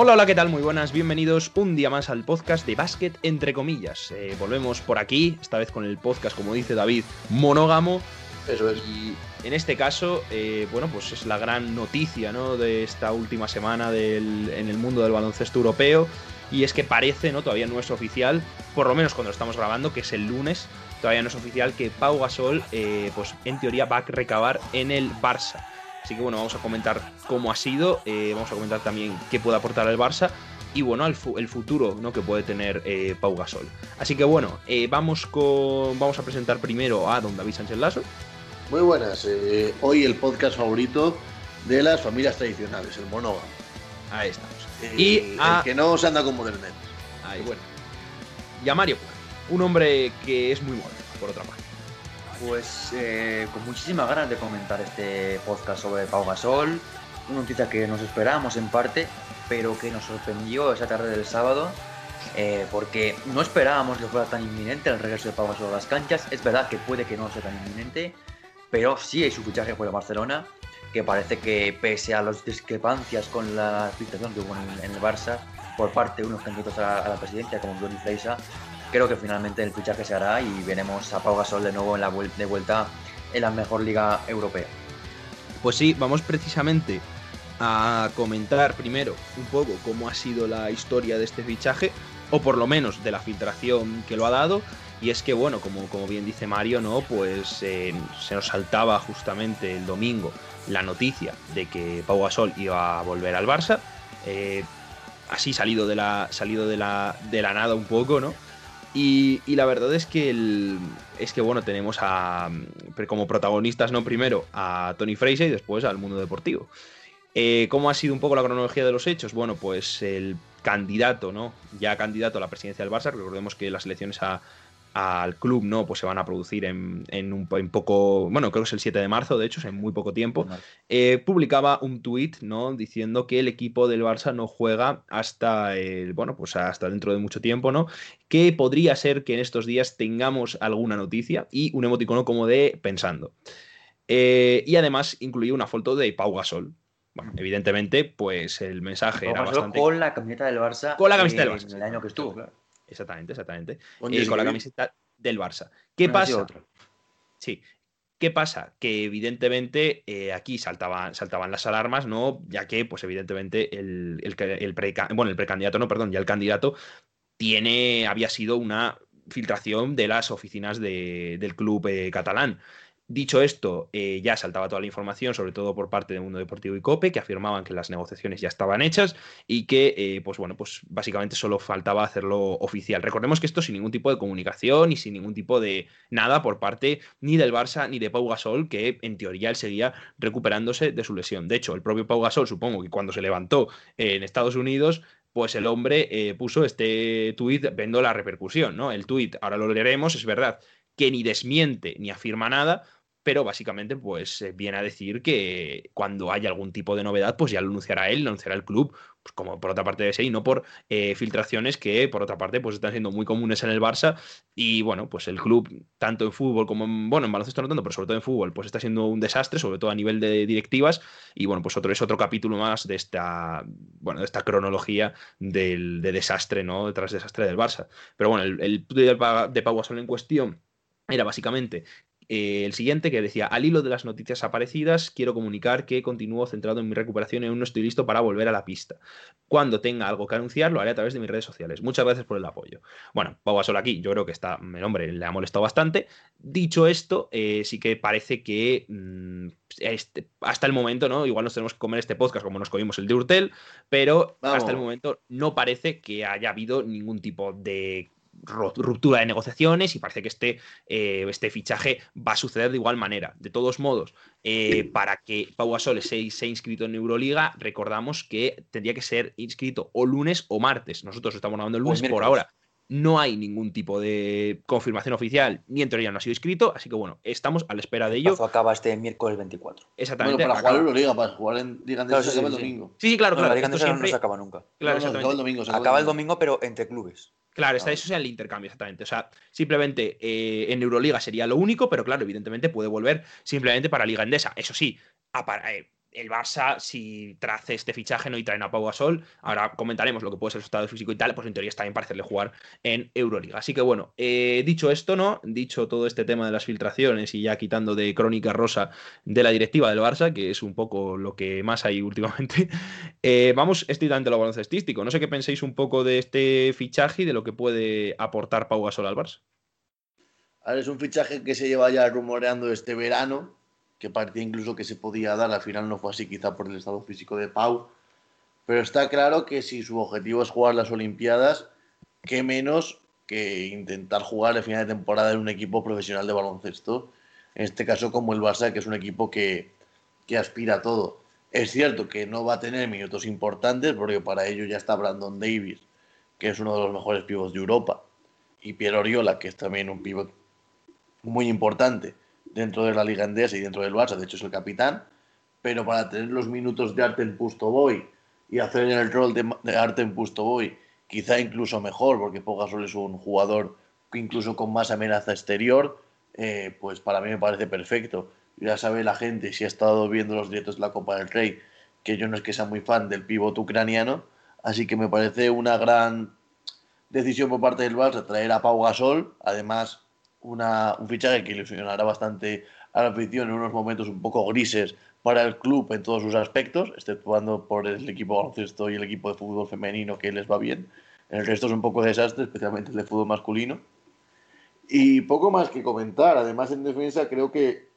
Hola, hola, ¿qué tal? Muy buenas, bienvenidos un día más al podcast de Básquet entre comillas. Eh, volvemos por aquí, esta vez con el podcast, como dice David, monógamo. Eso es. Y en este caso, eh, bueno, pues es la gran noticia ¿no? de esta última semana del- en el mundo del baloncesto europeo. Y es que parece, ¿no? Todavía no es oficial, por lo menos cuando lo estamos grabando, que es el lunes, todavía no es oficial que Pau Gasol, eh, pues en teoría va a recabar en el Barça. Así que bueno, vamos a comentar cómo ha sido, eh, vamos a comentar también qué puede aportar el Barça y bueno, el, fu- el futuro ¿no? que puede tener eh, Pau Gasol. Así que bueno, eh, vamos, con, vamos a presentar primero a don David Sánchez Lasso. Muy buenas. eh, hoy el podcast favorito de las familias tradicionales, el monógamo. Ahí estamos. Y a- el que no se anda con modernetes. Ahí, bueno. Y a Mario un hombre que es muy moderno, por otra parte. Pues eh, con muchísimas ganas de comentar este podcast sobre Pau Gasol, una noticia que nos esperábamos en parte, pero que nos sorprendió esa tarde del sábado, eh, porque no esperábamos que fuera tan inminente el regreso de Pau Gasol a las canchas. Es verdad que puede que no sea tan inminente, pero sí hay su fichaje por el Barcelona, que parece que pese a las discrepancias con la filtración que hubo en, el Barça por parte de unos candidatos a, la presidencia como Jordi Fleisa, creo que finalmente el fichaje se hará y veremos a Pau Gasol de nuevo en la de vuelta en la mejor liga europea. Pues sí, vamos precisamente a comentar primero un poco cómo ha sido la historia de este fichaje, o por lo menos de la filtración que lo ha dado. Y es que, bueno, como, como bien dice Mario, ¿no? Pues eh, se nos saltaba justamente el domingo la noticia de que Pau Gasol iba a volver al Barça. eh, así salido de la. salido de la. de la nada un poco, ¿no? Y, la verdad es que el, es que bueno, tenemos a mm, como protagonistas, no primero a Tony Fraser y después al mundo deportivo. Eh, ¿Cómo ha sido un poco la cronología de los hechos? Bueno, pues el candidato, ¿no? Ya candidato a la presidencia del Barça, recordemos que las elecciones a- al club, ¿no? Pues se van a producir en, en un en poco, bueno, creo que es el 7 de marzo, de hecho, es en muy poco tiempo eh, publicaba un tuit ¿no? diciendo que el equipo del Barça no juega hasta el, bueno, pues hasta dentro de mucho tiempo, ¿no? Que podría ser que en estos días tengamos alguna noticia y un emoticono como de pensando. Eh, y además incluía una foto de Pau Gasol. Bueno, evidentemente, pues el mensaje Pau era Gasol bastante. con la camiseta del Barça. Con la camiseta del Barça, En el año que estuvo, claro. Exactamente, exactamente. Con Eh, con la camiseta del Barça. ¿Qué pasa? otro. Sí. ¿Qué pasa? Que evidentemente eh, aquí saltaban, saltaban las alarmas, ¿no? Ya que, pues evidentemente, el, el, preca- bueno, el precandidato, no, perdón, ya el candidato tiene, había sido una filtración de las oficinas de- del club eh, catalán. Dicho esto, eh, ya saltaba toda la información, sobre todo por parte del Mundo Deportivo y COPE, que afirmaban que las negociaciones ya estaban hechas y que, eh, pues bueno, pues básicamente solo faltaba hacerlo oficial. Recordemos que esto sin ningún tipo de comunicación y sin ningún tipo de nada por parte ni del Barça ni de Pau Gasol, que en teoría él seguía recuperándose de su lesión. De hecho, el propio Pau Gasol, supongo que cuando se levantó en Estados Unidos, pues el hombre eh, puso este tuit viendo la repercusión, ¿no? El tuit, ahora lo leeremos, es verdad que ni desmiente ni afirma nada, pero básicamente pues eh, viene a decir que cuando haya algún tipo de novedad, pues ya lo anunciará él, lo anunciará el club, pues como por otra parte debe ser, y no por eh, filtraciones que por otra parte pues están siendo muy comunes en el Barça y bueno, pues el club, tanto en fútbol como en, bueno, en baloncesto no tanto, pero sobre todo en fútbol, pues está siendo un desastre, sobre todo a nivel de directivas y bueno, pues otro es otro capítulo más de esta, bueno, de esta cronología del, de desastre, ¿no? Tras desastre del Barça. Pero bueno, el, el de de Pau Gasol en cuestión era básicamente eh, el siguiente que decía, al hilo de las noticias aparecidas, quiero comunicar que continúo centrado en mi recuperación y aún no estoy listo para volver a la pista. Cuando tenga algo que anunciar, lo haré a través de mis redes sociales. Muchas gracias por el apoyo. Bueno, Pau Gasol aquí, yo creo que está, el hombre le ha molestado bastante. Dicho esto, eh, sí que parece que mm, este, hasta el momento, ¿no? Igual nos tenemos que comer este podcast como nos comimos el de Urtel, pero hasta el momento no parece que haya habido ningún tipo de ruptura de negociaciones y parece que este, eh, este fichaje va a suceder de igual manera. De todos modos, eh, para que Pau Gasol se, sea inscrito en Euroliga, recordamos que tendría que ser inscrito o lunes o martes. Nosotros estamos grabando el lunes por ahora. No hay ningún tipo de confirmación oficial, ni en teoría no ha sido inscrito, así que bueno, estamos a la espera de ello. Eso acaba este miércoles 24. Exactamente. para jugar Euroliga, para jugar en Liga Andesa se acaba el domingo. Sí, claro, claro. la Liga no se acaba nunca. Claro, se acaba el domingo. acaba el domingo, pero entre clubes. Claro, está, eso es el intercambio, exactamente. O sea, simplemente eh, en Euroliga sería lo único, pero claro, evidentemente puede volver simplemente para Liga Endesa. Eso sí, a para, eh, el Barça, si trace este fichaje ¿no? y traen a Pau Gasol, ahora comentaremos lo que puede ser su estado físico y tal, pues en teoría está bien para jugar en Euroliga. Así que bueno, eh, dicho esto, ¿no? Dicho todo este tema de las filtraciones y ya quitando de crónica rosa de la directiva del Barça, que es un poco lo que más hay últimamente, eh, vamos estrictamente a lo baloncestístico. No sé qué penséis un poco de este fichaje y de lo que puede aportar Pau Gasol al Barça. Es un fichaje que se lleva ya rumoreando este verano, que parecía incluso que se podía dar, al final no fue así quizá por el estado físico de Pau, pero está claro que si su objetivo es jugar las Olimpiadas, qué menos que intentar jugar el final de temporada en un equipo profesional de baloncesto, en este caso como el Barça, que es un equipo que, que aspira a todo. Es cierto que no va a tener minutos importantes, porque para ello ya está Brandon Davis, que es uno de los mejores pivos de Europa, y Piero Oriola, que es también un pivot muy importante dentro de la Liga Endesa y dentro del Barça, de hecho es el capitán, pero para tener los minutos de Arten Pustoboy y hacer el rol de, de Arten Pustoboy quizá incluso mejor, porque Pogasol es un jugador incluso con más amenaza exterior, eh, pues para mí me parece perfecto. Ya sabe la gente, si ha estado viendo los directos de la Copa del Rey, que yo no es que sea muy fan del pívot ucraniano, así que me parece una gran decisión por parte del Barça traer a Pau Gasol, además una, un fichaje que ilusionará bastante a la afición en unos momentos un poco grises para el club en todos sus aspectos, exceptuando por el equipo baloncesto y el equipo de fútbol femenino que les va bien. El resto es un poco desastre, especialmente el de fútbol masculino. Y poco más que comentar. Además, en defensa creo que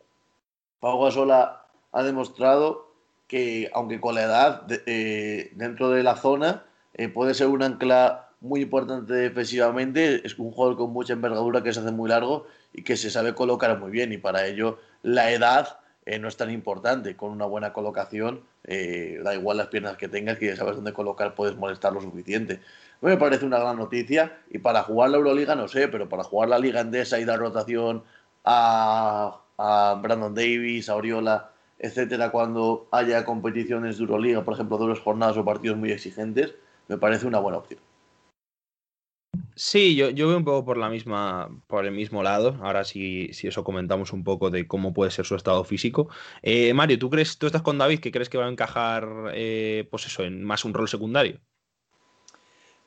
Pau Gasol ha, demostrado que, aunque con la edad eh, dentro de la zona, eh, puede ser un ancla muy importante defensivamente, es un jugador con mucha envergadura que se hace muy largo y que se sabe colocar muy bien y para ello la edad eh, no es tan importante, con una buena colocación eh, da igual las piernas que tengas que ya sabes dónde colocar puedes molestar lo suficiente. Me parece una gran noticia y para jugar la Euroliga no sé, pero para jugar la Liga Endesa y dar rotación a, a Brandon Davis, a Oriola, etcétera, cuando haya competiciones de Euroliga, por ejemplo, dos jornadas o partidos muy exigentes, me parece una buena opción. Sí, yo, yo veo un poco por la misma, por el mismo lado. Ahora sí, si eso comentamos un poco de cómo puede ser su estado físico. Eh, Mario, ¿tú crees, tú estás con David, que crees que va a encajar, eh, pues eso, en más un rol secundario?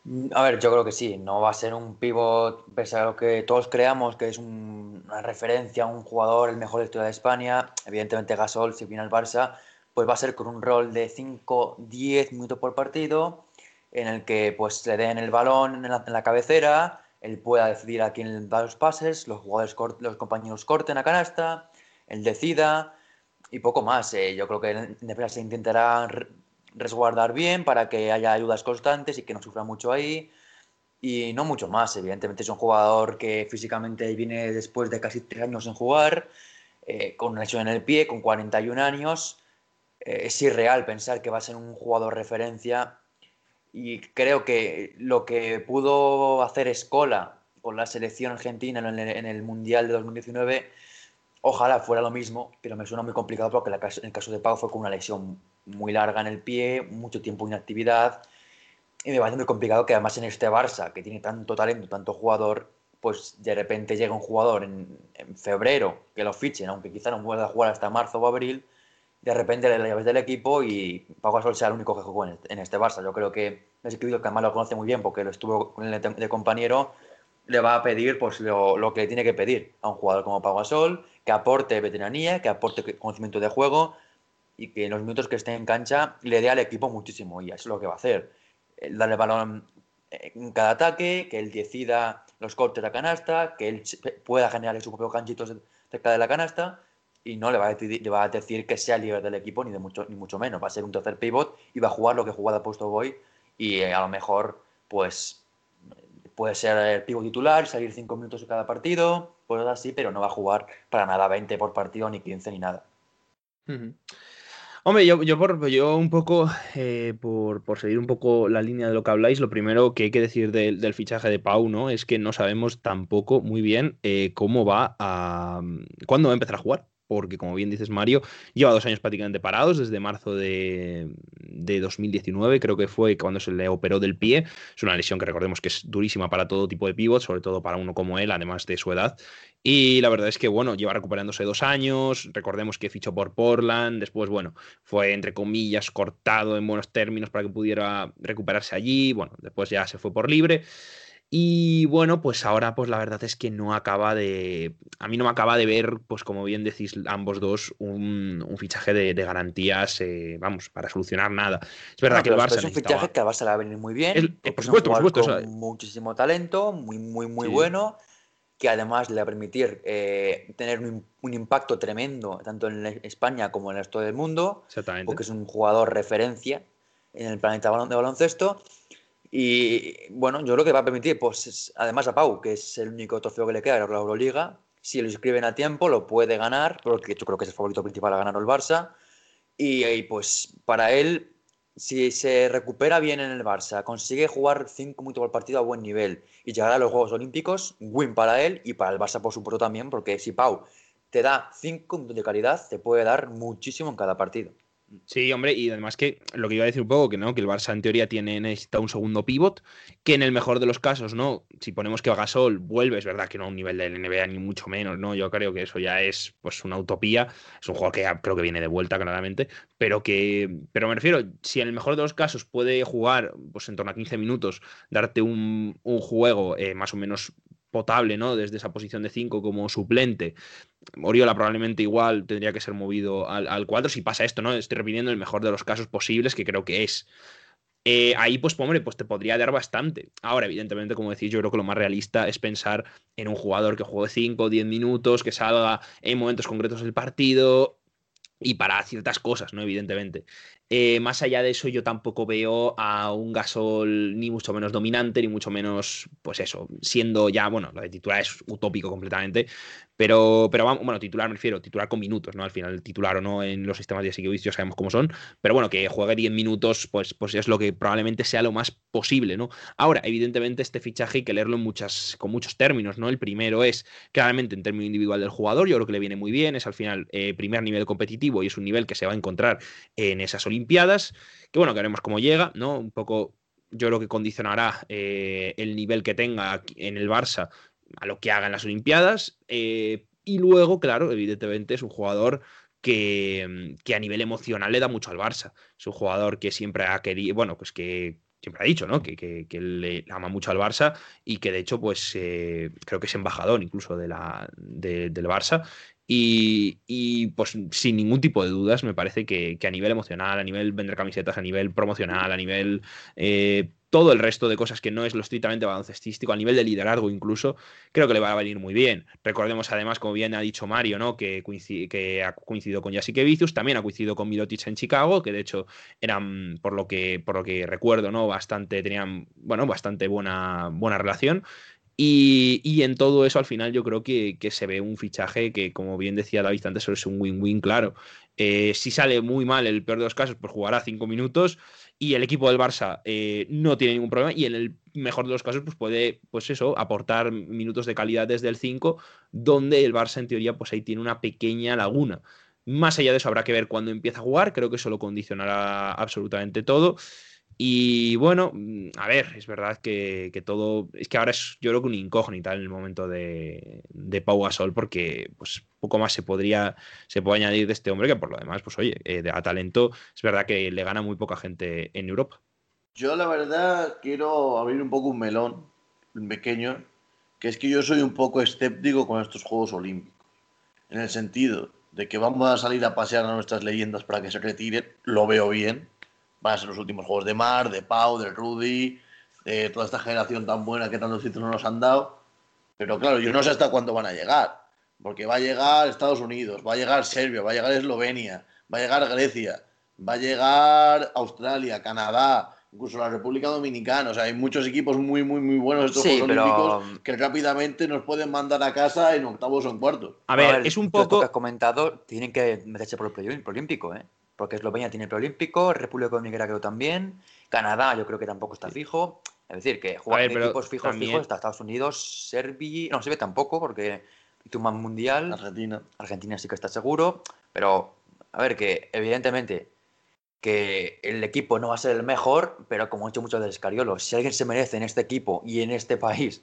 Mm, a ver, yo creo que sí. No va a ser un pivot, pese a lo que todos creamos que es una referencia, un jugador, el mejor de historia de España. Evidentemente, Gasol, si viene al Barça, pues va a ser con un rol de 5-10 minutos por partido en el que pues le den el balón en la, cabecera, él pueda decidir a quién da los pases, los jugadores, los compañeros corten a canasta, él decida y poco más. Eh. Yo creo que en defensa se intentará resguardar bien para que haya ayudas constantes y que no sufra mucho ahí. Y no mucho más, evidentemente es un jugador que físicamente viene después de casi tres años en jugar, eh, con una lesión en el pie, con 41 años. Eh, es irreal pensar que va a ser un jugador referencia y creo que lo que pudo hacer Escola con la selección argentina en el, Mundial de 2019, ojalá fuera lo mismo, pero me suena muy complicado porque en el caso de Pau fue con una lesión muy larga en el pie, mucho tiempo de inactividad, y me parece muy complicado que además en este Barça, que tiene tanto talento, tanto jugador, pues de repente llega un jugador en, en febrero que lo fichen, aunque quizá no pueda jugar hasta marzo o abril, de repente le llaves del equipo y Pau Gasol sea el único que jugó en este Barça. Yo creo que es que además lo conoce muy bien porque lo estuvo de compañero, le va a pedir pues lo, que tiene que pedir a un jugador como Pau Gasol, que aporte veteranía, que aporte conocimiento de juego y que en los minutos que esté en cancha le dé al equipo muchísimo y eso es lo que va a hacer. Darle balón en cada ataque, que él decida los cortes de la canasta, que él pueda generar sus propios canchitos cerca de la canasta y no le va, a decir, que sea líder del equipo ni de mucho ni mucho menos. Va a ser un tercer pivot y va a jugar lo que jugaba puesto Boy y eh, a lo mejor pues puede ser el pivot titular salir cinco minutos en cada partido pues así pero no va a jugar para nada 20 por partido ni 15 ni nada. Hombre, yo, yo, por, yo un poco, eh, por, por, seguir un poco la línea de lo que habláis, lo primero que hay que decir del, fichaje de Pau, ¿no? Es que no sabemos tampoco muy bien eh, cómo va a... cuándo va a empezar a jugar porque como bien dices Mario, lleva dos años prácticamente parados, desde marzo de, 2019, creo que fue cuando se le operó del pie. Es una lesión que recordemos que es durísima para todo tipo de pivots, sobre todo para uno como él, además de su edad. Y la verdad es que, bueno, lleva recuperándose dos años, recordemos que fichó por Portland, después, bueno, fue entre comillas cortado en buenos términos para que pudiera recuperarse allí, bueno, después ya se fue por libre. Y bueno, pues ahora pues la verdad es que no acaba de... A mí no me acaba de ver, pues como bien decís ambos dos, un, fichaje de, garantías, eh, vamos, para solucionar nada. Es verdad que el Barça... Es un fichaje que a Barça le va a venir muy bien. Eh, por supuesto, por supuesto. Con muchísimo talento, muy, muy, muy bueno, que además le va a permitir eh, tener un, un, impacto tremendo, tanto en España como en el resto del mundo. Exactamente. Porque es un jugador referencia en el planeta de baloncesto. Y bueno, yo creo que va a permitir, pues además a Pau, que es el único trofeo que le queda a la Euroliga, si lo inscriben a tiempo lo puede ganar, porque yo creo que es el favorito principal a ganar el Barça. Y, pues para él, si se recupera bien en el Barça, consigue jugar 5 minutos por partido a buen nivel y llegar a los Juegos Olímpicos, win para él y para el Barça por supuesto también, porque si Pau te da 5 minutos de calidad, te puede dar muchísimo en cada partido. Sí, hombre, y además que lo que iba a decir un poco, que no, que el Barça en teoría tiene, necesita un segundo pivot, que en el mejor de los casos, ¿no? Si ponemos que Gasol vuelve, es verdad que no a un nivel del NBA ni mucho menos, ¿no? Yo creo que eso ya es pues una utopía. Es un jugador que creo que viene de vuelta, claramente, pero que. Pero me refiero, si en el mejor de los casos puede jugar pues en torno a 15 minutos, darte un, juego eh, más o menos potable, ¿no? Desde esa posición de 5 como suplente. Oriola probablemente igual tendría que ser movido al, al 4 si pasa esto, ¿no? Estoy repitiendo el mejor de los casos posibles, que creo que es. Eh, ahí, pues, hombre, pues te podría dar bastante. Ahora, evidentemente, como decís, yo creo que lo más realista es pensar en un jugador que juegue 5 o 10 minutos, que salga en momentos concretos del partido y para ciertas cosas, ¿no? Evidentemente. Eh, más allá de eso, yo tampoco veo a un Gasol ni mucho menos dominante, ni mucho menos, pues eso, siendo ya, bueno, lo de titular es utópico completamente, pero, pero vamos, bueno, titular me refiero, titular con minutos, ¿no? Al final, titular o no en los sistemas de Sikiewicz ya sabemos cómo son, pero bueno, que juegue 10 minutos, pues, pues es lo que probablemente sea lo más posible, ¿no? Ahora, evidentemente, este fichaje hay que leerlo en muchas, con muchos términos, ¿no? El primero es claramente en término individual del jugador, yo creo que le viene muy bien, es al final eh, primer nivel competitivo y es un nivel que se va a encontrar en esas Olimpiadas, que bueno, que veremos cómo llega, ¿no? Un poco yo creo que condicionará eh, el nivel que tenga en el Barça a lo que haga en las Olimpiadas. Eh, y luego, claro, evidentemente es un jugador que, que, a nivel emocional le da mucho al Barça. Es un jugador que siempre ha querido, bueno, pues que siempre ha dicho, ¿no? Que, que, le ama mucho al Barça y que de hecho, pues eh, creo que es embajador incluso de la, del Barça. Y, pues sin ningún tipo de dudas, me parece que, a nivel emocional, a nivel vender camisetas, a nivel promocional, a nivel eh, todo el resto de cosas que no es lo estrictamente baloncestístico, a nivel de liderazgo incluso, creo que le va a venir muy bien. Recordemos además, como bien ha dicho Mario, ¿no? que, ha coincidido con Vicius, también ha coincidido con Milotic en Chicago, que de hecho eran, por lo que, por lo que recuerdo, ¿no? bastante, tenían bueno, bastante buena, buena relación. Y, en todo eso, al final, yo creo que, se ve un fichaje que, como bien decía David antes, es un win-win, claro. Eh, si sale muy mal, el peor de los casos, pues jugará cinco minutos y el equipo del Barça eh, no tiene ningún problema y en el mejor de los casos pues puede pues eso aportar minutos de calidad desde el 5 donde el Barça en teoría pues ahí tiene una pequeña laguna más allá de eso habrá que ver cuándo empieza a jugar creo que eso lo condicionará absolutamente todo y bueno, mm, a ver, es verdad que, todo. Es que ahora es, yo creo que un incógnita en el momento de, de Pau Gasol, porque pues poco más se podría, se puede añadir de este hombre, que por lo demás, pues oye, eh, a talento, es verdad que le gana muy poca gente en Europa. Yo la verdad quiero abrir un poco un melón, un pequeño, que es que yo soy un poco escéptico con estos Juegos Olímpicos. En el sentido de que vamos a salir a pasear a nuestras leyendas para que se retiren, lo veo bien. Van a ser los últimos Juegos de Mar, de Pau, de Rudy, de toda esta generación tan buena que tantos títulos nos han dado. Pero claro, yo no sé hasta cuándo van a llegar. Porque va a llegar Estados Unidos, va a llegar Serbia, va a llegar Eslovenia, va a llegar Grecia, va a llegar Australia, Canadá, incluso la República Dominicana. O sea, hay muchos equipos muy, muy, muy buenos estos Sí, Juegos pero- Olímpicos que rápidamente nos pueden mandar a casa en octavos o en cuartos. A ver, es un poco. que has comentado, tienen que meterse por el preolímpico, ¿eh? Porque Eslovenia tiene el preolímpico, República Dominicana creo también, Canadá yo creo que tampoco está fijo. Es decir, que juegan ver, equipos fijos, también- fijos, está Estados Unidos, Serbia, no, Serbia tampoco, porque un mundial. Argentina. Argentina sí que está seguro, pero a ver, que evidentemente que el equipo no va a ser el mejor, pero como ha hecho mucho del Escariolo, si alguien se merece en este equipo y en este país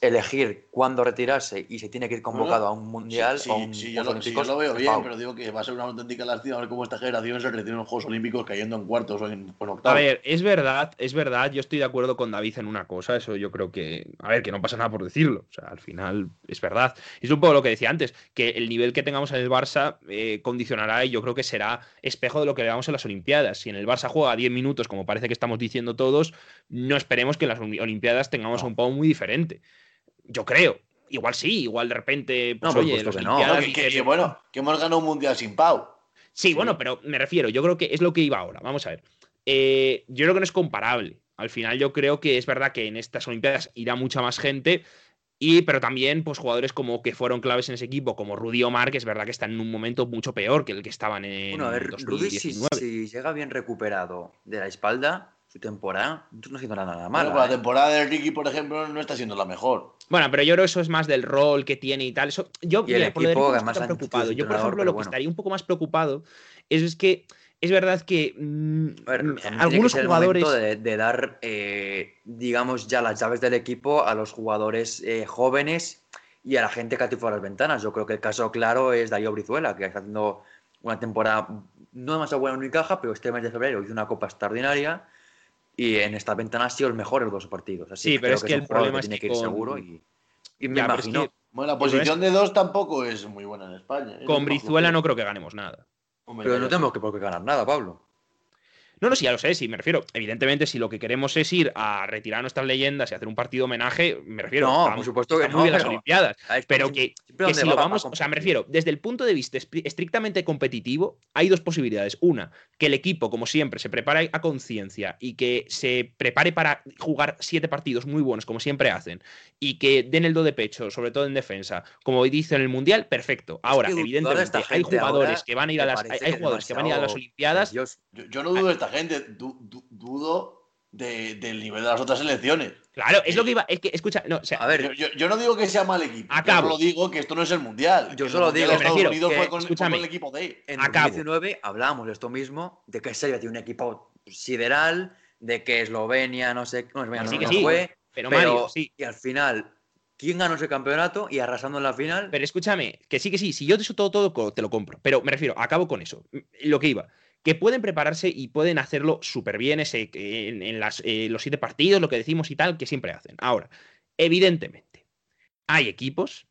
elegir cuándo retirarse y se tiene que ir convocado a un mundial Sí, o un sí, yo, lo, sí, yo Olímpicos, lo veo es bien, pero digo que va a ser una auténtica lástima ver cómo esta generación se retira en los Juegos Olímpicos cayendo en cuartos o en, o en A octavos. ver, es verdad, es verdad, yo estoy de acuerdo con David en una cosa, eso yo creo que, a ver, que no pasa nada por decirlo, o sea, al final es verdad. Y es un poco lo que decía antes, que el nivel que tengamos en el Barça eh, condicionará y yo creo que será espejo de lo que veamos en las Olimpiadas. Si en el Barça juega 10 minutos, como parece que estamos diciendo todos, no esperemos que en las Oli- Olimpiadas tengamos a un Pau muy diferente. Yo creo. Igual sí, igual de repente, pues por oye, las que no. Que, que- dices, que bueno, que hemos ganado un mundial sin Pau. Sí, bueno, pero me refiero, yo creo que es lo que iba ahora. Vamos a ver. Eh, yo creo que no es comparable. Al final, yo creo que es verdad que en estas Olimpiadas irá mucha más gente. Y, pero también, pues, jugadores como que fueron claves en ese equipo, como Rudy Omar, que es verdad que están en un momento mucho peor que el que estaban en Bueno, a ver, Rudy, si, 2019. si llega bien recuperado de la espalda, su temporada, no haciendo nada Bueno, mal. pero la temporada de Ricky, por ejemplo, no está siendo la mejor. Bueno, pero yo creo que eso es más del rol que tiene y tal. Eso, yo, Y el mira, por lo de equipo, Ricky no además, estoy tan han preocupado. Yo, por ejemplo, lo que bueno. estaría un poco más preocupado es, es que es verdad que mm, A ver, mm, que algunos el jugadores. momento de, de dar, eh, digamos, ya las llaves del equipo a los jugadores eh, jóvenes y a la gente que ha tirado las ventanas. Yo creo que el caso claro es Darío Brizuela, que está haciendo una temporada no demasiado buena en Unicaja, pero este mes de febrero hizo una copa extraordinaria y en esta ventana ha sido el mejor en los dos partidos. Así Sí, pero creo es que un el problema es tiene que que ir con- seguro y, y me Ya, pero es imagino. que Bueno, la posición de dos tampoco es muy buena en España. Es con Brizuela no creo que ganemos nada. Hombre, Pero no tenemos que por qué ganar nada, Pablo. No, no, sí, ya lo sé, sí, me refiero. Evidentemente, si lo que queremos es ir a retirar nuestras leyendas y hacer un partido homenaje, me refiero. No, está- por supuesto que no, muy bien las pero- Olimpiadas. Pero que, si va, lo va vamos, o sea, me refiero, desde el punto de vista estrictamente competitivo, hay dos posibilidades. Una, que el equipo, como siempre, se prepare a conciencia y que se prepare para jugar siete partidos muy buenos, como siempre hacen, y que den el do de pecho, sobre todo en defensa, como dice en el Mundial, perfecto. Ahora, que evidentemente, hay jugadores que van a ir a las, hay, jugadores que van a ir a las Olimpiadas. Dios, Yo, yo no dudo de esta gente, du- du- dudo de- del nivel de las otras selecciones. Claro, es lo que iba. Es que, escucha, no, o sea, A ver, Yo, yo- yo no digo que sea mal equipo. Acabo. Yo solo digo que esto no es el mundial. Yo que solo Mundial digo- de me Estados refiero Unidos que- fue con, con el equipo D. En Acabo. 2019 hablábamos de esto mismo, de que Serbia tiene un equipo sideral, de que Eslovenia, no sé, no, Eslovenia sí no, que no sí, fue, pero, pero, Mario, sí. y al final, ¿quién ganó ese campeonato y arrasando en la final? Pero escúchame, que sí, que sí, si yo de eso todo, todo te lo compro. Pero me refiero, acabo con eso. Lo que iba. Que pueden prepararse y pueden hacerlo súper bien ese, en, en las, eh, los siete partidos, lo que decimos y tal, que siempre hacen. Ahora, evidentemente, hay equipos,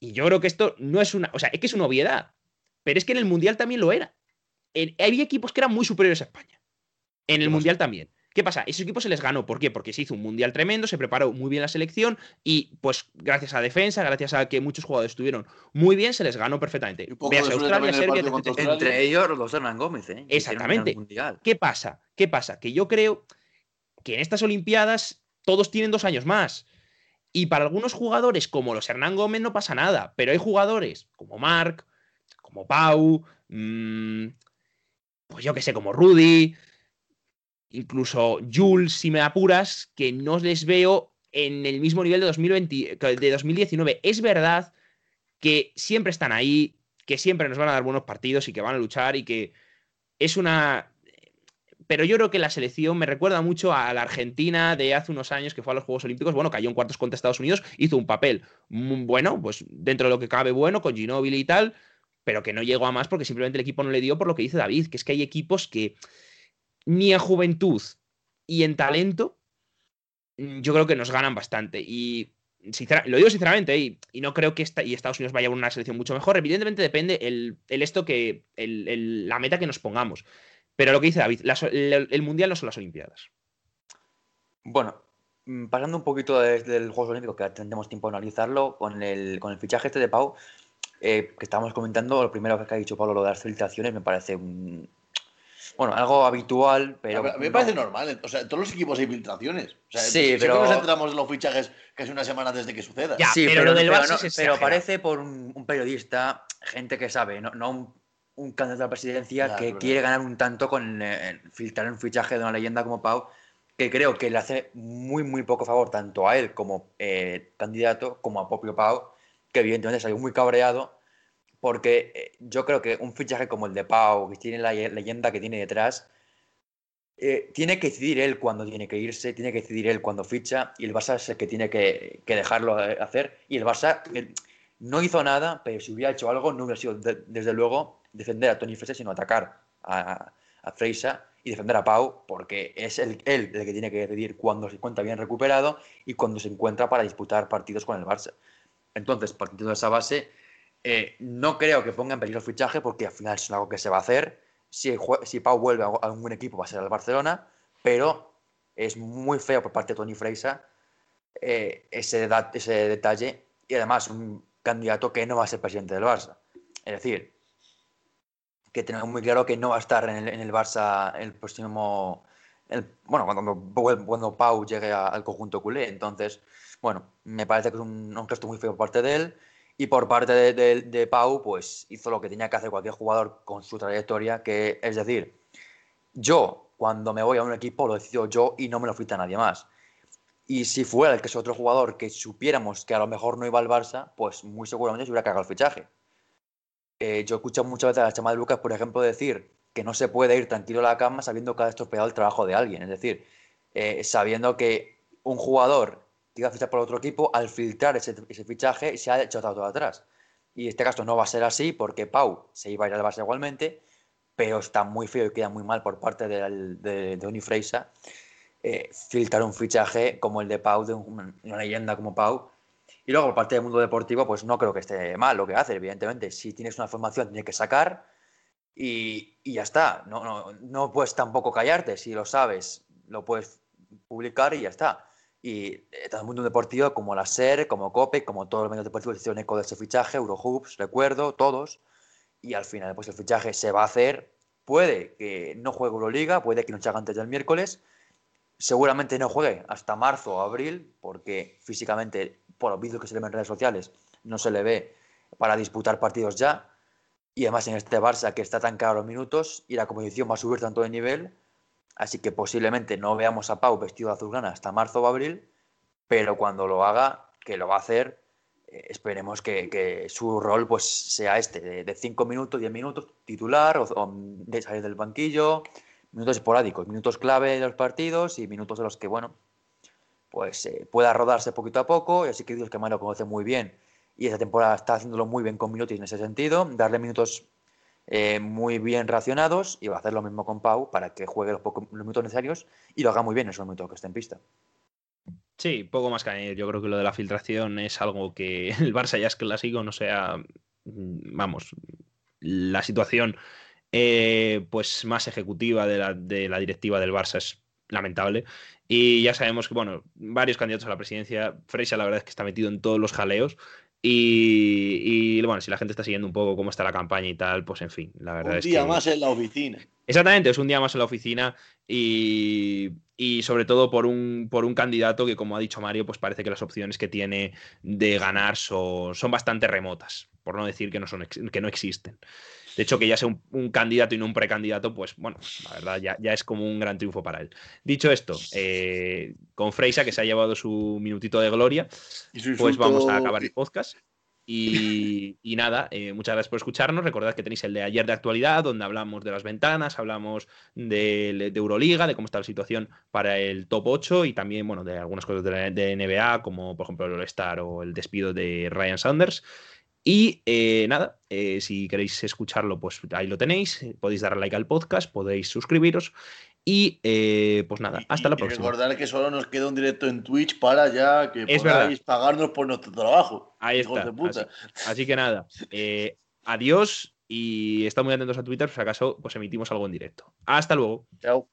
y yo creo que esto no es una. O sea, es que es una obviedad. Pero es que en el Mundial también lo era. En- había equipos que eran muy superiores a España. En el ¿Qué Mundial también. ¿Qué pasa? Esos equipos se les ganó. ¿Por qué? Porque se hizo un mundial tremendo, se preparó muy bien la selección y, pues, gracias a defensa, gracias a que muchos jugadores estuvieron muy bien, se les ganó perfectamente. Veas Australia, Serbia. Australia. Entre ellos los dos Hernán Gómez, ¿eh? Exactamente. ¿Qué pasa? ¿Qué pasa? Que yo creo que en estas Olimpiadas todos tienen dos años más. Y para algunos jugadores, como los Hernán Gómez, no pasa nada. Pero hay jugadores como Marc, como Pau, mm, pues yo que sé, como Rudy, incluso Jules, si me apuras, que no les veo en el mismo nivel de, 2020, que de 2019. Es verdad que siempre están ahí, que siempre nos van a dar buenos partidos y que van a luchar y que es una... Pero yo creo que la selección me recuerda mucho a la Argentina de hace unos años que fue a los Juegos Olímpicos. Bueno, cayó en cuartos contra Estados Unidos, hizo un papel muy bueno, pues dentro de lo que cabe bueno, con Ginóbili y tal, pero que no llegó a más porque simplemente el equipo no le dio por lo que dice David, que es que hay equipos que ni en juventud y en talento mm, yo creo que nos ganan bastante. Y lo digo sinceramente, y, no creo que y Estados Unidos vaya a una selección mucho mejor. Evidentemente depende el, esto que. la meta que nos pongamos. Pero lo que dice David, el, Mundial no son las Olimpiadas. Bueno, mm, pasando un poquito desde el Juegos Olímpicos, que tendremos tiempo de analizarlo, con el, con el fichaje este de Pau, eh, que estábamos comentando, lo primero que ha dicho Pablo, lo de las filtraciones, me parece un, bueno, algo habitual, pero. A mí me parece normal. O sea, en todos los equipos hay filtraciones. O sea, sí, pero. nos entramos en los fichajes casi una semana desde que suceda. Ya, sí, pero, lo del pero, parece por un, periodista, gente que sabe, no, no un, candidato a la presidencia que quiere ganar un tanto con eh, filtrar un fichaje de una leyenda como Pau, que creo que le hace muy, muy poco favor tanto a él como eh, candidato, como a propio Pau, que evidentemente salió muy cabreado porque eh, yo creo que un fichaje como el de Pau, que tiene la leyenda que tiene detrás, eh, tiene que decidir él cuándo tiene que irse, tiene que decidir él cuándo ficha, y el Barça es el que tiene que, dejarlo eh, hacer. Y el Barça no hizo nada, pero si hubiera hecho algo, no hubiera sido, desde luego, defender a Tony Fresa, sino atacar a, a y defender a Pau, porque es él el que tiene que decidir cuándo se encuentra bien recuperado y cuándo se encuentra para disputar partidos con el Barça. Entonces, partiendo de esa base, eh, no creo que ponga en peligro el fichaje porque al final es algo que se va a hacer. Si, si Pau vuelve a un buen equipo va a ser el Barcelona, pero es muy feo por parte de Tony Freisa eh, ese, ese detalle y además un candidato que no va a ser presidente del Barça. Es decir, que tenemos muy claro que no va a estar en el, Barça el próximo... bueno, cuando, cuando Pau llegue al conjunto culé. Entonces, bueno, me parece que es un, un gesto muy feo por parte de él y por parte de, Pau, pues hizo lo que tenía que hacer cualquier jugador con su trayectoria, que es decir, yo cuando me voy a un equipo lo decido yo y no me lo fita nadie más. Y si fuera el que es otro jugador que supiéramos que a lo mejor no iba al Barça, pues muy seguramente se hubiera cagado el fichaje. Eh, yo he escuchado muchas veces a la chama de Lucas, por ejemplo, decir que no se puede ir tranquilo a la cama sabiendo que ha estropeado el trabajo de alguien. Es decir, eh, sabiendo que un jugador que iba a fichar por otro equipo, al filtrar ese, fichaje se ha echado todo atrás. Y este caso no va a ser así porque Pau se iba a ir al Barça igualmente, pero está muy feo y queda muy mal por parte de, de, de Freisa eh, filtrar un fichaje como el de Pau, de una, leyenda como Pau. Y luego por parte del mundo deportivo, pues no creo que esté mal lo que hace, evidentemente. Si tienes una formación, tienes que sacar y, y ya está. No, no, no puedes tampoco callarte. Si lo sabes, lo puedes publicar y ya está y eh, todo el mundo deportivo, como la SER, como COPE, como todos los medios deportivos, hicieron eco de ese fichaje, Eurohoops, recuerdo, todos. Y al final, pues el fichaje se va a hacer. Puede que no juegue Euroliga, puede que no haga antes del miércoles. Seguramente no juegue hasta marzo o abril, porque físicamente, por los vídeos que se le ven en redes sociales, no se le ve para disputar partidos ya. Y además en este Barça que está tan caro los minutos y la competición va a subir tanto de nivel, Así que posiblemente no veamos a Pau vestido de azulgrana hasta marzo o abril, pero cuando lo haga, que lo va a hacer, eh, esperemos que, su rol pues sea este, de 5 minutos, 10 minutos, titular o, de salir del banquillo, minutos esporádicos, minutos clave de los partidos y minutos de los que, bueno, pues eh, pueda rodarse poquito a poco, y así que Dios que lo conoce muy bien y esta temporada está haciéndolo muy bien con minutos en ese sentido, darle minutos eh, muy bien racionados y va a hacer lo mismo con Pau para que juegue los, pocos, minutos necesarios y lo haga muy bien en esos momentos que esté en pista. Sí, poco más que añadir. Yo creo que lo de la filtración es algo que el Barça ya es clásico, no sea, mm, vamos, la situación eh, pues más ejecutiva de la, de la directiva del Barça es lamentable. Y ya sabemos que, bueno, varios candidatos a la presidencia, Freisa la verdad es que está metido en todos los jaleos. Y, bueno, si la gente está siguiendo un poco cómo está la campaña y tal, pues en fin, la verdad es que. Un día más en la oficina. Exactamente, es un día más en la oficina y, sobre todo por un, por un candidato que, como ha dicho Mario, pues parece que las opciones que tiene de ganar son, son bastante remotas, por no decir que no, son, que no existen. De hecho, que ya sea un, candidato y no un precandidato, pues bueno, la verdad ya, es como un gran triunfo para él. Dicho esto, eh, con Freisa, que se ha llevado su minutito de gloria, pues vamos a acabar el podcast. Y, nada, eh, muchas gracias por escucharnos. Recordad que tenéis el de ayer de actualidad, donde hablamos de las ventanas, hablamos de, Euroliga, de cómo está la situación para el top 8 y también, bueno, de algunas cosas de, de NBA, como por ejemplo el All-Star o el despido de Ryan Sanders. Y eh, nada, eh, si queréis escucharlo, pues ahí lo tenéis. Podéis darle like al podcast, podéis suscribiros. Y eh, pues nada, hasta la próxima. Recordar que solo nos queda un directo en Twitch para ya que es podáis pagarnos por nuestro trabajo. Ahí está. Así, que nada, eh, adiós y estamos muy atentos a Twitter, si acaso pues emitimos algo en directo. Hasta luego. Chao.